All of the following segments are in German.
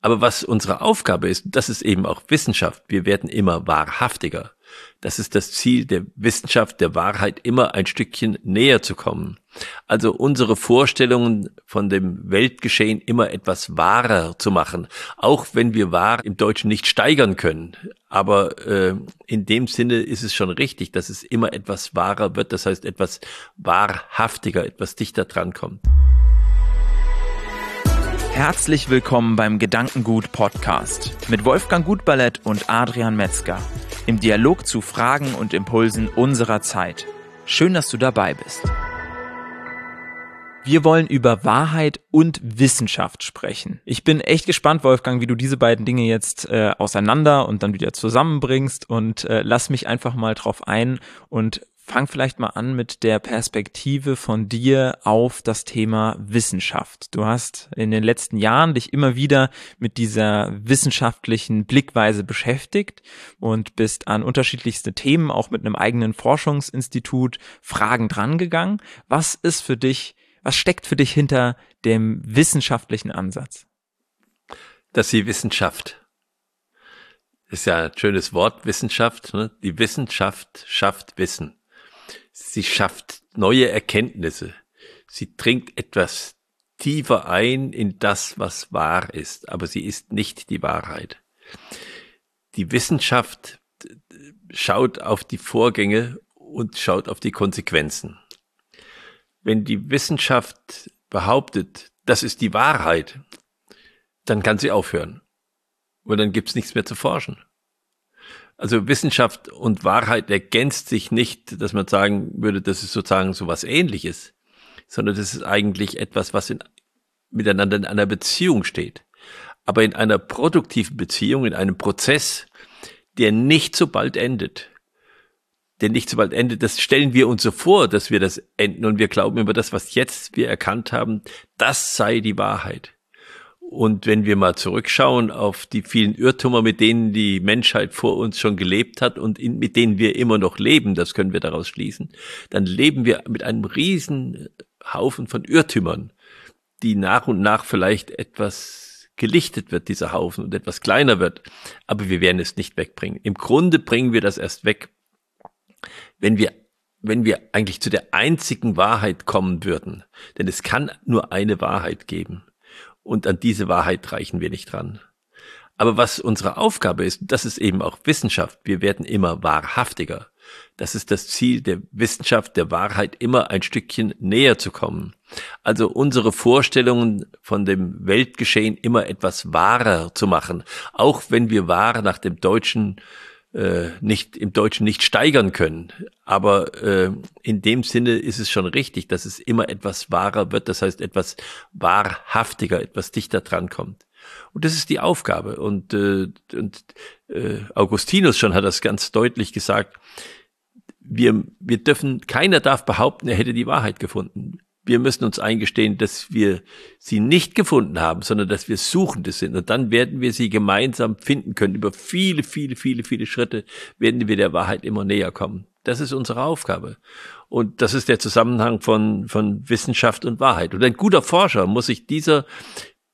Aber was unsere Aufgabe ist, das ist eben auch Wissenschaft. Wir werden immer wahrhaftiger. Das ist das Ziel der Wissenschaft, der Wahrheit, immer ein Stückchen näher zu kommen. Also unsere Vorstellungen von dem Weltgeschehen immer etwas wahrer zu machen, auch wenn wir wahr im Deutschen nicht steigern können. Aber äh, in dem Sinne ist es schon richtig, dass es immer etwas wahrer wird, das heißt etwas wahrhaftiger, etwas dichter drankommt. Herzlich willkommen beim Gedankengut Podcast mit Wolfgang Gutballett und Adrian Metzger im Dialog zu Fragen und Impulsen unserer Zeit. Schön, dass du dabei bist. Wir wollen über Wahrheit und Wissenschaft sprechen. Ich bin echt gespannt, Wolfgang, wie du diese beiden Dinge jetzt äh, auseinander und dann wieder zusammenbringst und äh, lass mich einfach mal drauf ein und fang vielleicht mal an mit der Perspektive von dir auf das Thema Wissenschaft. Du hast in den letzten Jahren dich immer wieder mit dieser wissenschaftlichen Blickweise beschäftigt und bist an unterschiedlichste Themen, auch mit einem eigenen Forschungsinstitut, Fragen drangegangen. Was ist für dich, was steckt für dich hinter dem wissenschaftlichen Ansatz? Dass die Wissenschaft ist ja ein schönes Wort, Wissenschaft. Ne? Die Wissenschaft schafft Wissen. Sie schafft neue Erkenntnisse. Sie dringt etwas tiefer ein in das, was wahr ist, aber sie ist nicht die Wahrheit. Die Wissenschaft schaut auf die Vorgänge und schaut auf die Konsequenzen. Wenn die Wissenschaft behauptet, das ist die Wahrheit, dann kann sie aufhören. Und dann gibt's nichts mehr zu forschen. Also Wissenschaft und Wahrheit ergänzt sich nicht, dass man sagen würde, das ist sozusagen so was ähnliches, sondern das ist eigentlich etwas, was in, miteinander in einer Beziehung steht. Aber in einer produktiven Beziehung, in einem Prozess, der nicht so bald endet. Der nicht so bald endet, das stellen wir uns so vor, dass wir das enden und wir glauben über das, was jetzt wir erkannt haben, das sei die Wahrheit. Und wenn wir mal zurückschauen auf die vielen Irrtümer, mit denen die Menschheit vor uns schon gelebt hat und in, mit denen wir immer noch leben, das können wir daraus schließen, dann leben wir mit einem riesen Haufen von Irrtümern, die nach und nach vielleicht etwas gelichtet wird, dieser Haufen, und etwas kleiner wird. Aber wir werden es nicht wegbringen. Im Grunde bringen wir das erst weg, wenn wir wenn wir eigentlich zu der einzigen Wahrheit kommen würden. Denn es kann nur eine Wahrheit geben und an diese Wahrheit reichen wir nicht dran. Aber was unsere Aufgabe ist, das ist eben auch Wissenschaft. Wir werden immer wahrhaftiger. Das ist das Ziel der Wissenschaft, der Wahrheit, immer ein Stückchen näher zu kommen. Also unsere Vorstellungen von dem Weltgeschehen immer etwas wahrer zu machen. Auch wenn wir wahr nach dem deutschen äh, nicht im Deutschen nicht steigern können. Aber äh, in dem Sinne ist es schon richtig, dass es immer etwas wahrer wird, das heißt etwas wahrhaftiger, etwas dichter drankommt. Und das ist die Aufgabe. Und, äh, und äh, Augustinus schon hat das ganz deutlich gesagt. Wir, wir dürfen, keiner darf behaupten, er hätte die Wahrheit gefunden wir müssen uns eingestehen, dass wir sie nicht gefunden haben, sondern dass wir Suchende sind. Und dann werden wir sie gemeinsam finden können. Über viele, viele, viele, viele Schritte werden wir der Wahrheit immer näher kommen. Das ist unsere Aufgabe. Und das ist der Zusammenhang von, von Wissenschaft und Wahrheit. Und ein guter Forscher muss sich dieser,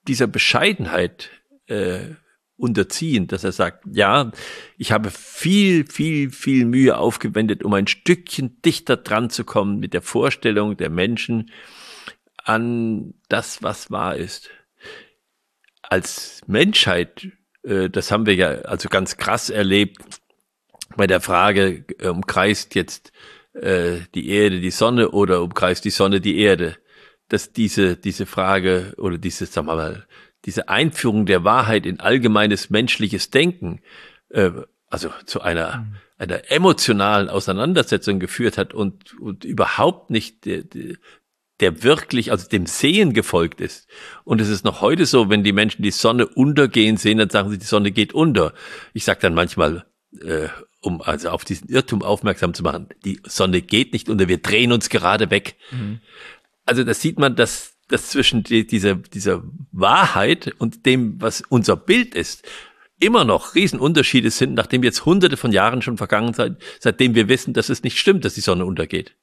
dieser Bescheidenheit äh, unterziehen, dass er sagt, ja, ich habe viel, viel, viel Mühe aufgewendet, um ein Stückchen dichter dran zu kommen mit der Vorstellung der Menschen an das, was wahr ist. Als Menschheit, äh, das haben wir ja also ganz krass erlebt, bei der Frage, äh, umkreist jetzt äh, die Erde die Sonne oder umkreist die Sonne die Erde, dass diese, diese Frage oder diese, sagen wir mal, diese Einführung der Wahrheit in allgemeines menschliches Denken, äh, also zu einer, mhm. einer emotionalen Auseinandersetzung geführt hat und, und überhaupt nicht der, der wirklich, also dem Sehen gefolgt ist. Und es ist noch heute so, wenn die Menschen die Sonne untergehen sehen, dann sagen sie, die Sonne geht unter. Ich sage dann manchmal, äh, um also auf diesen Irrtum aufmerksam zu machen, die Sonne geht nicht unter, wir drehen uns gerade weg. Mhm. Also da sieht man, dass dass zwischen die, dieser, dieser Wahrheit und dem, was unser Bild ist, immer noch Riesenunterschiede sind, nachdem jetzt hunderte von Jahren schon vergangen sind, seitdem wir wissen, dass es nicht stimmt, dass die Sonne untergeht.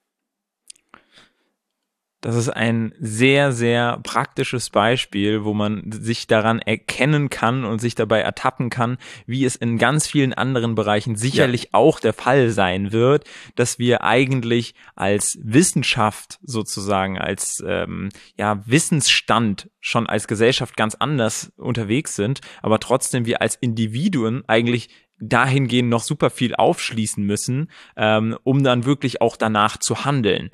Das ist ein sehr, sehr praktisches Beispiel, wo man sich daran erkennen kann und sich dabei ertappen kann, wie es in ganz vielen anderen Bereichen sicherlich ja. auch der Fall sein wird, dass wir eigentlich als Wissenschaft sozusagen, als ähm, ja, Wissensstand schon als Gesellschaft ganz anders unterwegs sind, aber trotzdem wir als Individuen eigentlich dahingehend noch super viel aufschließen müssen, ähm, um dann wirklich auch danach zu handeln.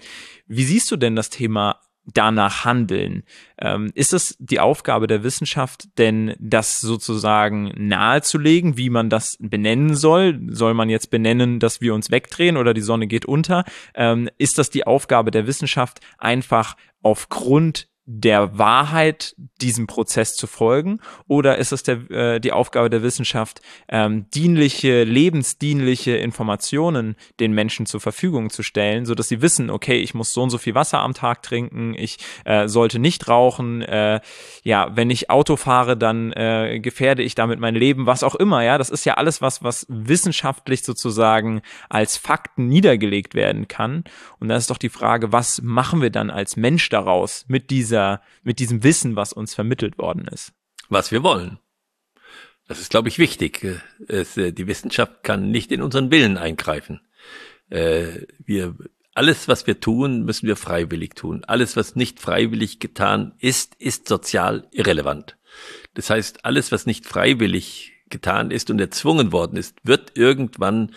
Wie siehst du denn das Thema danach handeln? Ähm, ist es die Aufgabe der Wissenschaft, denn das sozusagen nahezulegen, wie man das benennen soll? Soll man jetzt benennen, dass wir uns wegdrehen oder die Sonne geht unter? Ähm, ist das die Aufgabe der Wissenschaft, einfach aufgrund der Wahrheit diesem Prozess zu folgen? Oder ist es der, äh, die Aufgabe der Wissenschaft, ähm, dienliche, lebensdienliche Informationen den Menschen zur Verfügung zu stellen, so dass sie wissen, okay, ich muss so und so viel Wasser am Tag trinken, ich äh, sollte nicht rauchen, äh, ja, wenn ich Auto fahre, dann äh, gefährde ich damit mein Leben, was auch immer, ja, das ist ja alles was, was wissenschaftlich sozusagen als Fakten niedergelegt werden kann. Und da ist doch die Frage, was machen wir dann als Mensch daraus mit dieser dieser, mit diesem Wissen, was uns vermittelt worden ist. Was wir wollen. Das ist, glaube ich, wichtig. Es, äh, die Wissenschaft kann nicht in unseren Willen eingreifen. Äh, wir, alles, was wir tun, müssen wir freiwillig tun. Alles, was nicht freiwillig getan ist, ist sozial irrelevant. Das heißt, alles, was nicht freiwillig getan ist und erzwungen worden ist, wird irgendwann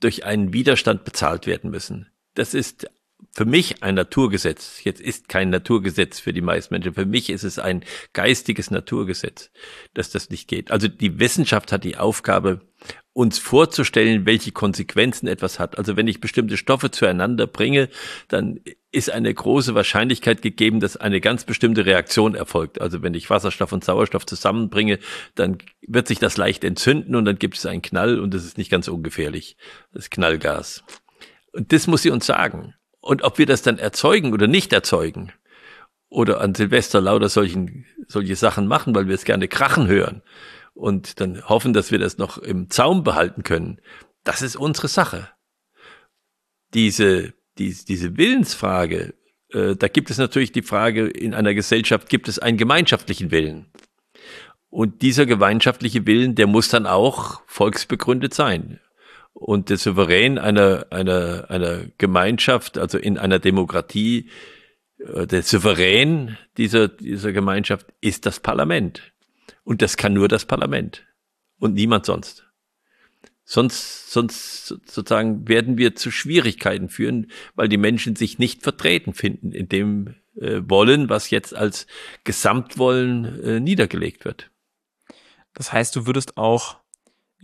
durch einen Widerstand bezahlt werden müssen. Das ist für mich ein Naturgesetz. Jetzt ist kein Naturgesetz für die meisten Menschen. Für mich ist es ein geistiges Naturgesetz, dass das nicht geht. Also die Wissenschaft hat die Aufgabe, uns vorzustellen, welche Konsequenzen etwas hat. Also wenn ich bestimmte Stoffe zueinander bringe, dann ist eine große Wahrscheinlichkeit gegeben, dass eine ganz bestimmte Reaktion erfolgt. Also wenn ich Wasserstoff und Sauerstoff zusammenbringe, dann wird sich das leicht entzünden und dann gibt es einen Knall und das ist nicht ganz ungefährlich. Das Knallgas. Und das muss sie uns sagen. Und ob wir das dann erzeugen oder nicht erzeugen, oder an Silvester lauter solchen, solche Sachen machen, weil wir es gerne krachen hören und dann hoffen, dass wir das noch im Zaum behalten können, das ist unsere Sache. Diese, die, diese Willensfrage, äh, da gibt es natürlich die Frage, in einer Gesellschaft gibt es einen gemeinschaftlichen Willen. Und dieser gemeinschaftliche Willen, der muss dann auch volksbegründet sein. Und der Souverän einer, einer, einer Gemeinschaft, also in einer Demokratie, äh, der Souverän dieser, dieser Gemeinschaft ist das Parlament. Und das kann nur das Parlament und niemand sonst. Sonst, sonst sozusagen werden wir zu Schwierigkeiten führen, weil die Menschen sich nicht vertreten finden in dem äh, Wollen, was jetzt als Gesamtwollen äh, niedergelegt wird. Das heißt, du würdest auch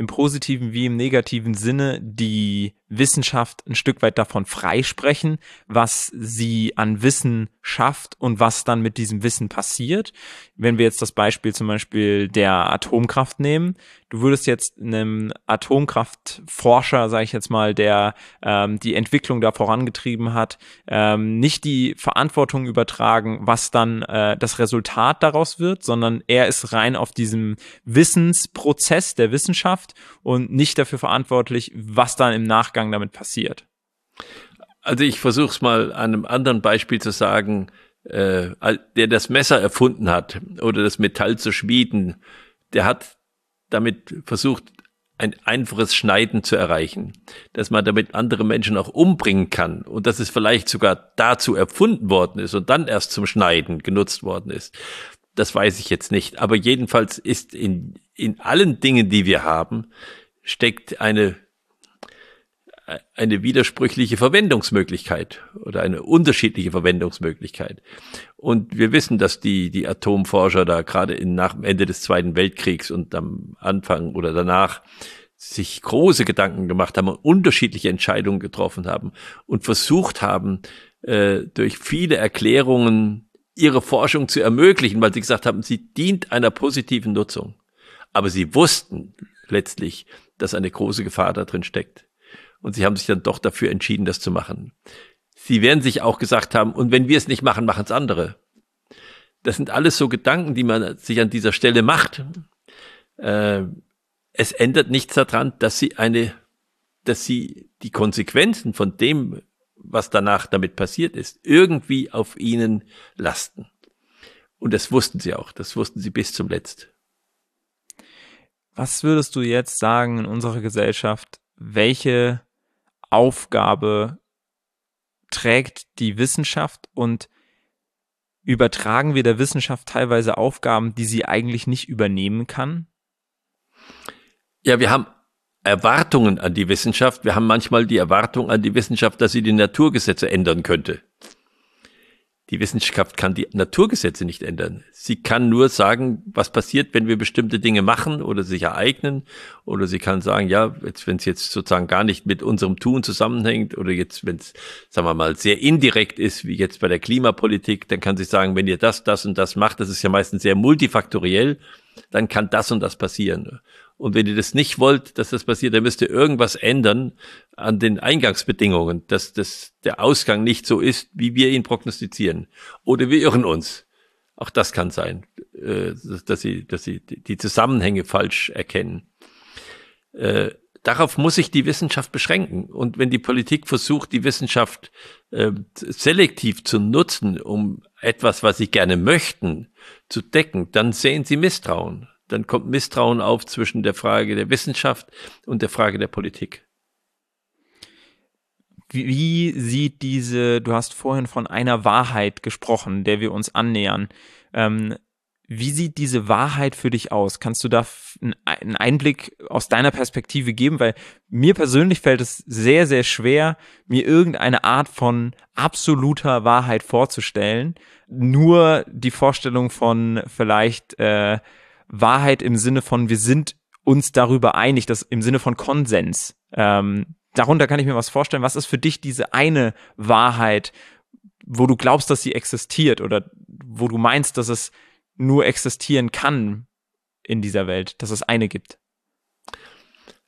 im positiven wie im negativen Sinne die Wissenschaft ein Stück weit davon freisprechen, was sie an Wissen schafft und was dann mit diesem Wissen passiert. Wenn wir jetzt das Beispiel zum Beispiel der Atomkraft nehmen, du würdest jetzt einem Atomkraftforscher, sage ich jetzt mal, der ähm, die Entwicklung da vorangetrieben hat, ähm, nicht die Verantwortung übertragen, was dann äh, das Resultat daraus wird, sondern er ist rein auf diesem Wissensprozess der Wissenschaft und nicht dafür verantwortlich, was dann im Nachgang damit passiert? Also ich versuche es mal an einem anderen Beispiel zu sagen, äh, der das Messer erfunden hat oder das Metall zu schmieden, der hat damit versucht, ein einfaches Schneiden zu erreichen, dass man damit andere Menschen auch umbringen kann und dass es vielleicht sogar dazu erfunden worden ist und dann erst zum Schneiden genutzt worden ist. Das weiß ich jetzt nicht. Aber jedenfalls ist in, in allen Dingen, die wir haben, steckt eine eine widersprüchliche Verwendungsmöglichkeit oder eine unterschiedliche Verwendungsmöglichkeit. Und wir wissen, dass die, die Atomforscher da gerade in, nach dem Ende des Zweiten Weltkriegs und am Anfang oder danach sich große Gedanken gemacht haben und unterschiedliche Entscheidungen getroffen haben und versucht haben, äh, durch viele Erklärungen ihre Forschung zu ermöglichen, weil sie gesagt haben, sie dient einer positiven Nutzung. Aber sie wussten letztlich, dass eine große Gefahr da drin steckt. Und sie haben sich dann doch dafür entschieden, das zu machen. Sie werden sich auch gesagt haben, und wenn wir es nicht machen, machen es andere. Das sind alles so Gedanken, die man sich an dieser Stelle macht. Äh, es ändert nichts daran, dass sie eine, dass sie die Konsequenzen von dem, was danach damit passiert ist, irgendwie auf ihnen lasten. Und das wussten sie auch, das wussten sie bis zum Letzt. Was würdest du jetzt sagen in unserer Gesellschaft, welche Aufgabe trägt die Wissenschaft und übertragen wir der Wissenschaft teilweise Aufgaben, die sie eigentlich nicht übernehmen kann? Ja, wir haben Erwartungen an die Wissenschaft. Wir haben manchmal die Erwartung an die Wissenschaft, dass sie die Naturgesetze ändern könnte. Die Wissenschaft kann die Naturgesetze nicht ändern. Sie kann nur sagen, was passiert, wenn wir bestimmte Dinge machen oder sich ereignen. Oder sie kann sagen, ja, jetzt, wenn es jetzt sozusagen gar nicht mit unserem Tun zusammenhängt oder jetzt, wenn es, sagen wir mal, sehr indirekt ist, wie jetzt bei der Klimapolitik, dann kann sie sagen, wenn ihr das, das und das macht, das ist ja meistens sehr multifaktoriell, dann kann das und das passieren. Und wenn ihr das nicht wollt, dass das passiert, dann müsst ihr irgendwas ändern an den Eingangsbedingungen, dass das, der Ausgang nicht so ist, wie wir ihn prognostizieren. Oder wir irren uns. Auch das kann sein, äh, dass sie, dass sie die Zusammenhänge falsch erkennen. Äh, darauf muss sich die Wissenschaft beschränken. Und wenn die Politik versucht, die Wissenschaft äh, selektiv zu nutzen, um etwas, was sie gerne möchten, zu decken, dann sehen sie Misstrauen dann kommt Misstrauen auf zwischen der Frage der Wissenschaft und der Frage der Politik. Wie, sieht diese, du hast vorhin von einer Wahrheit gesprochen, der wir uns annähern. Ähm, wie sieht diese Wahrheit für dich aus? Kannst du da einen Einblick aus deiner Perspektive geben? Weil mir persönlich fällt es sehr, sehr schwer, mir irgendeine Art von absoluter Wahrheit vorzustellen. Nur die Vorstellung von vielleicht äh, Wahrheit im Sinne von, wir sind uns darüber einig, das im Sinne von Konsens. Ähm, darunter kann ich mir was vorstellen. Was ist für dich diese eine Wahrheit, wo du glaubst, dass sie existiert oder wo du meinst, dass es nur existieren kann in dieser Welt, dass es eine gibt?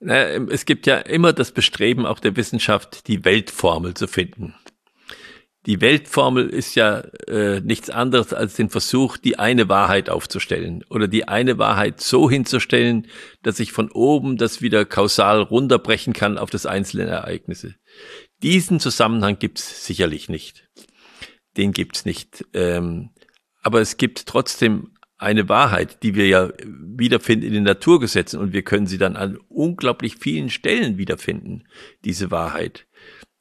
Es gibt ja immer das Bestreben auch der Wissenschaft, die Weltformel zu finden. Die Weltformel ist ja äh, nichts anderes als den Versuch, die eine Wahrheit aufzustellen oder die eine Wahrheit so hinzustellen, dass ich von oben das wieder kausal runterbrechen kann auf das einzelne Ereignisse. Diesen Zusammenhang gibt's sicherlich nicht. Den gibt's nicht. Ähm, aber es gibt trotzdem eine Wahrheit, die wir ja wiederfinden in den Naturgesetzen und wir können sie dann an unglaublich vielen Stellen wiederfinden, diese Wahrheit.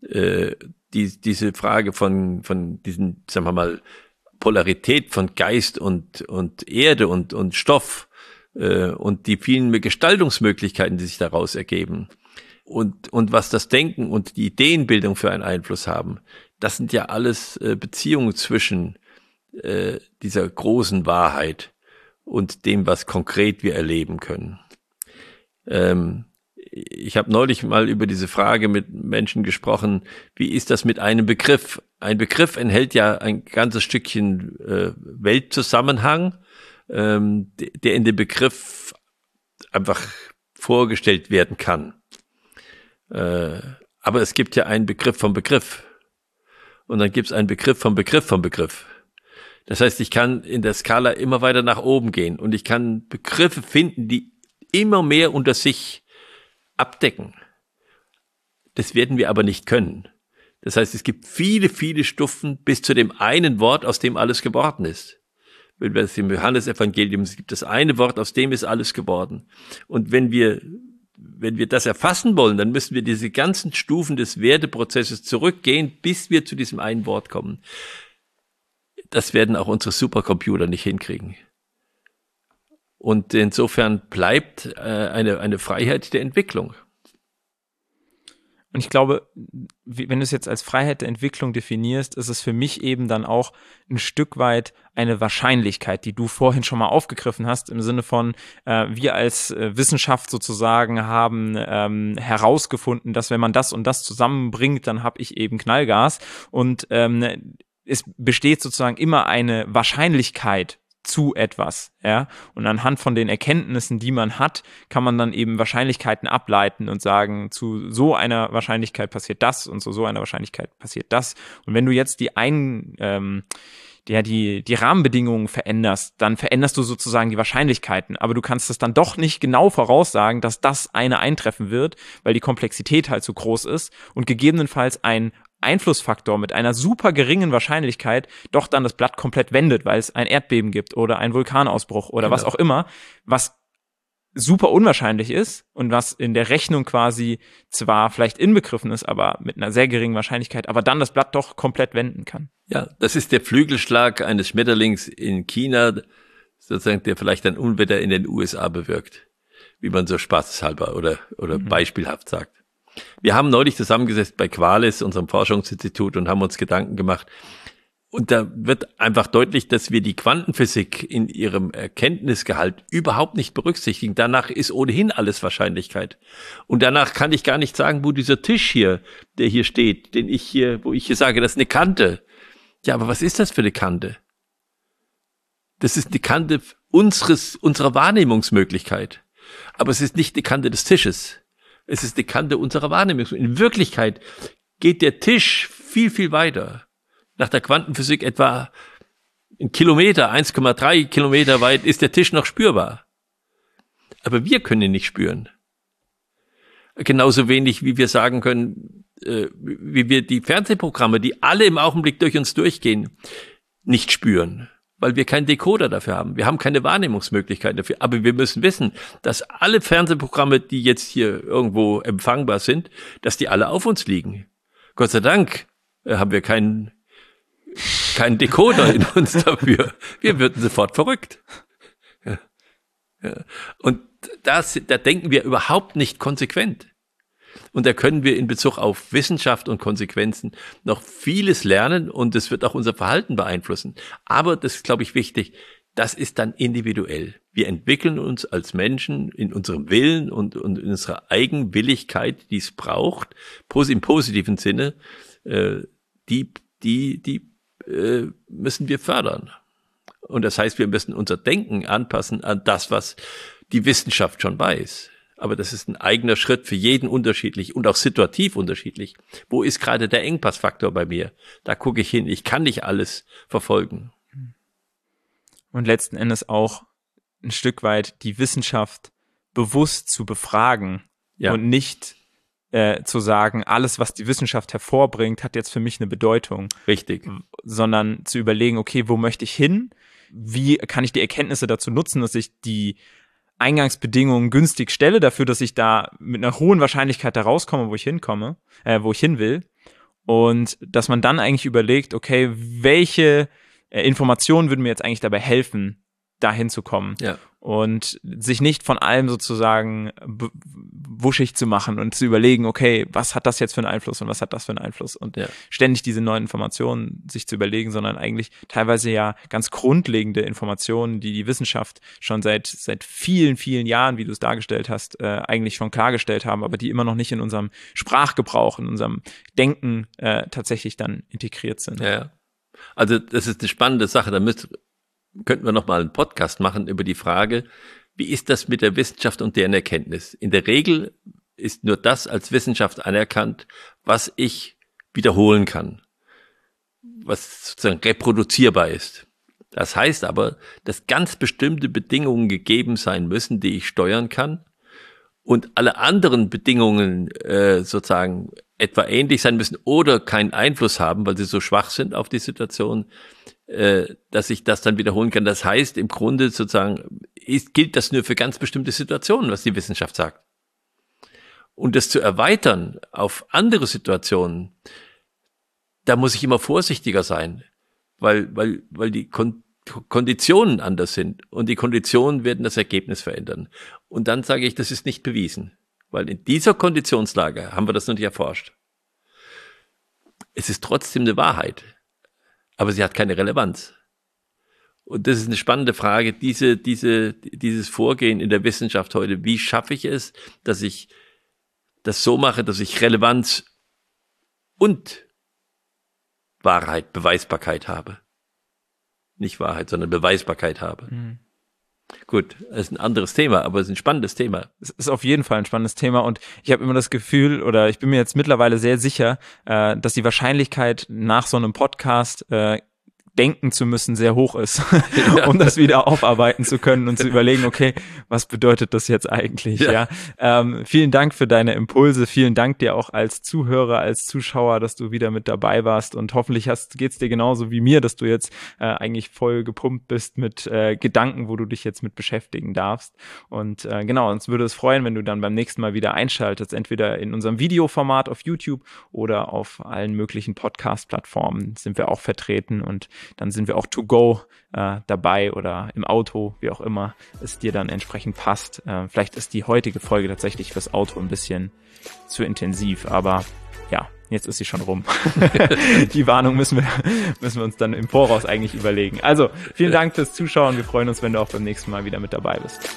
Äh, die, diese Frage von, von diesen, sagen wir mal, Polarität von Geist und, und Erde und, und Stoff äh, und die vielen Gestaltungsmöglichkeiten, die sich daraus ergeben und, und was das Denken und die Ideenbildung für einen Einfluss haben, das sind ja alles äh, Beziehungen zwischen äh, dieser großen Wahrheit und dem, was konkret wir erleben können. Ähm, ich habe neulich mal über diese Frage mit Menschen gesprochen, wie ist das mit einem Begriff? Ein Begriff enthält ja ein ganzes Stückchen äh, Weltzusammenhang, ähm, der in dem Begriff einfach vorgestellt werden kann. Äh, aber es gibt ja einen Begriff vom Begriff. Und dann gibt es einen Begriff vom Begriff vom Begriff. Das heißt, ich kann in der Skala immer weiter nach oben gehen und ich kann Begriffe finden, die immer mehr unter sich abdecken. Das werden wir aber nicht können. Das heißt, es gibt viele, viele Stufen bis zu dem einen Wort, aus dem alles geworden ist. Wenn wir es im Johannesevangelium, es gibt das eine Wort, aus dem ist alles geworden. Und wenn wir, wenn wir das erfassen wollen, dann müssen wir diese ganzen Stufen des Werteprozesses zurückgehen, bis wir zu diesem einen Wort kommen. Das werden auch unsere Supercomputer nicht hinkriegen. Und insofern bleibt äh, eine, eine Freiheit der Entwicklung. Und ich glaube, wenn du es jetzt als Freiheit der Entwicklung definierst, ist es für mich eben dann auch ein Stück weit eine Wahrscheinlichkeit, die du vorhin schon mal aufgegriffen hast, im Sinne von, äh, wir als äh, Wissenschaft sozusagen haben ähm, herausgefunden, dass wenn man das und das zusammenbringt, dann habe ich eben Knallgas. Und ähm, es besteht sozusagen immer eine Wahrscheinlichkeit zu etwas, ja. Und anhand von den Erkenntnissen, die man hat, kann man dann eben Wahrscheinlichkeiten ableiten und sagen, zu so einer Wahrscheinlichkeit passiert das und zu so einer Wahrscheinlichkeit passiert das. Und wenn du jetzt die ein, ähm, ja, die, die Rahmenbedingungen veränderst, dann veränderst du sozusagen die Wahrscheinlichkeiten. Aber du kannst es dann doch nicht genau voraussagen, dass das eine eintreffen wird, weil die Komplexität halt so groß ist und gegebenenfalls ein Einflussfaktor mit einer super geringen Wahrscheinlichkeit doch dann das Blatt komplett wendet, weil es ein Erdbeben gibt oder ein Vulkanausbruch oder genau. was auch immer, was super unwahrscheinlich ist und was in der Rechnung quasi zwar vielleicht inbegriffen ist, aber mit einer sehr geringen Wahrscheinlichkeit, aber dann das Blatt doch komplett wenden kann. Ja, das ist der Flügelschlag eines Schmetterlings in China, sozusagen, der vielleicht ein Unwetter in den USA bewirkt, wie man so spaßeshalber oder, oder mhm. beispielhaft sagt. Wir haben neulich zusammengesetzt bei Qualis, unserem Forschungsinstitut, und haben uns Gedanken gemacht, und da wird einfach deutlich, dass wir die Quantenphysik in ihrem Erkenntnisgehalt überhaupt nicht berücksichtigen. Danach ist ohnehin alles Wahrscheinlichkeit. Und danach kann ich gar nicht sagen, wo dieser Tisch hier, der hier steht, den ich hier, wo ich hier sage, das ist eine Kante. Ja, aber was ist das für eine Kante? Das ist eine Kante unseres, unserer Wahrnehmungsmöglichkeit. Aber es ist nicht die Kante des Tisches. Es ist die Kante unserer Wahrnehmungsmöglichkeit. In Wirklichkeit geht der Tisch viel, viel weiter nach der Quantenphysik etwa ein Kilometer, 1,3 Kilometer weit ist der Tisch noch spürbar. Aber wir können ihn nicht spüren. Genauso wenig, wie wir sagen können, äh, wie wir die Fernsehprogramme, die alle im Augenblick durch uns durchgehen, nicht spüren, weil wir keinen Decoder dafür haben. Wir haben keine Wahrnehmungsmöglichkeit dafür. Aber wir müssen wissen, dass alle Fernsehprogramme, die jetzt hier irgendwo empfangbar sind, dass die alle auf uns liegen. Gott sei Dank äh, haben wir keinen keinen Decoder in uns dafür. Wir würden sofort verrückt. Ja. Ja. Und das, da denken wir überhaupt nicht konsequent. Und da können wir in Bezug auf Wissenschaft und Konsequenzen noch vieles lernen und es wird auch unser Verhalten beeinflussen. Aber das ist, glaube ich, wichtig. Das ist dann individuell. Wir entwickeln uns als Menschen in unserem Willen und, und in unserer Eigenwilligkeit, die es braucht, im positiven Sinne, äh, die, die, die äh, müssen wir fördern. Und das heißt, wir müssen unser Denken anpassen an das, was die Wissenschaft schon weiß. Aber das ist ein eigener Schritt für jeden unterschiedlich und auch situativ unterschiedlich. Wo ist gerade der Engpassfaktor bei mir? Da gucke ich hin. Ich kann nicht alles verfolgen. Und letzten Endes auch ein Stück weit die Wissenschaft bewusst zu befragen ja. und nicht äh, zu sagen, alles, was die Wissenschaft hervorbringt, hat jetzt für mich eine Bedeutung. Richtig. Sondern zu überlegen, okay, wo möchte ich hin? Wie kann ich die Erkenntnisse dazu nutzen, dass ich die Eingangsbedingungen günstig stelle, dafür, dass ich da mit einer hohen Wahrscheinlichkeit da rauskomme, wo ich hinkomme, äh, wo ich hin will. Und dass man dann eigentlich überlegt, okay, welche äh, Informationen würden mir jetzt eigentlich dabei helfen, dahin zu kommen. Ja. Und sich nicht von allem sozusagen wuschig zu machen und zu überlegen, okay, was hat das jetzt für einen Einfluss und was hat das für einen Einfluss und ja. ständig diese neuen Informationen sich zu überlegen, sondern eigentlich teilweise ja ganz grundlegende Informationen, die die Wissenschaft schon seit, seit vielen, vielen Jahren, wie du es dargestellt hast, äh, eigentlich schon klargestellt haben, aber die immer noch nicht in unserem Sprachgebrauch, in unserem Denken äh, tatsächlich dann integriert sind. Ja. Also das ist eine spannende Sache. Da müsst, könnten wir noch mal einen Podcast machen über die Frage, wie ist das mit der Wissenschaft und deren Erkenntnis? In der Regel ist nur das als Wissenschaft anerkannt, was ich wiederholen kann, was sozusagen reproduzierbar ist. Das heißt aber, dass ganz bestimmte Bedingungen gegeben sein müssen, die ich steuern kann und alle anderen Bedingungen äh, sozusagen etwa ähnlich sein müssen oder keinen Einfluss haben, weil sie so schwach sind auf die Situation, äh, dass ich das dann wiederholen kann. Das heißt, im Grunde sozusagen ist, gilt das nur für ganz bestimmte Situationen, was die Wissenschaft sagt. Und das zu erweitern auf andere Situationen, da muss ich immer vorsichtiger sein, weil, weil, weil die Kon Konditionen anders sind und die Konditionen werden das Ergebnis verändern. Und dann sage ich, das ist nicht bewiesen, weil in dieser Konditionslage haben wir das noch nicht erforscht. Es ist trotzdem eine Wahrheit aber sie hat keine Relevanz. Und das ist eine spannende Frage, diese, diese, dieses Vorgehen in der Wissenschaft heute. Wie schaffe ich es, dass ich das so mache, dass ich Relevanz und Wahrheit, Beweisbarkeit habe? Nicht Wahrheit, sondern Beweisbarkeit habe. Mhm. Gut, das ist ein anderes Thema, aber es ist ein spannendes Thema. Es ist auf jeden Fall ein spannendes Thema und ich habe immer das Gefühl oder ich bin mir jetzt mittlerweile sehr sicher, äh, dass die Wahrscheinlichkeit nach so einem Podcast äh, denken zu müssen, sehr hoch ist, ja. um das wieder aufarbeiten zu können und zu überlegen, okay, was bedeutet das jetzt eigentlich? Ja. ja. Ähm, vielen Dank für deine Impulse, vielen Dank dir auch als Zuhörer, als Zuschauer, dass du wieder mit dabei warst und hoffentlich hast, geht's dir genauso wie mir, dass du jetzt äh, eigentlich voll gepumpt bist mit äh, Gedanken, wo du dich jetzt mit beschäftigen darfst. Und äh, genau, uns würde es freuen, wenn du dann beim nächsten Mal wieder einschaltest, entweder in unserem Videoformat auf YouTube oder auf allen möglichen Podcast-Plattformen sind wir auch vertreten und dann sind wir auch to go äh, dabei oder im Auto, wie auch immer es dir dann entsprechend passt. Äh, vielleicht ist die heutige Folge tatsächlich fürs Auto ein bisschen zu intensiv, aber ja, jetzt ist sie schon rum. die Warnung müssen wir, müssen wir uns dann im Voraus eigentlich überlegen. Also, vielen Dank fürs Zuschauen. Wir freuen uns, wenn du auch beim nächsten Mal wieder mit dabei bist.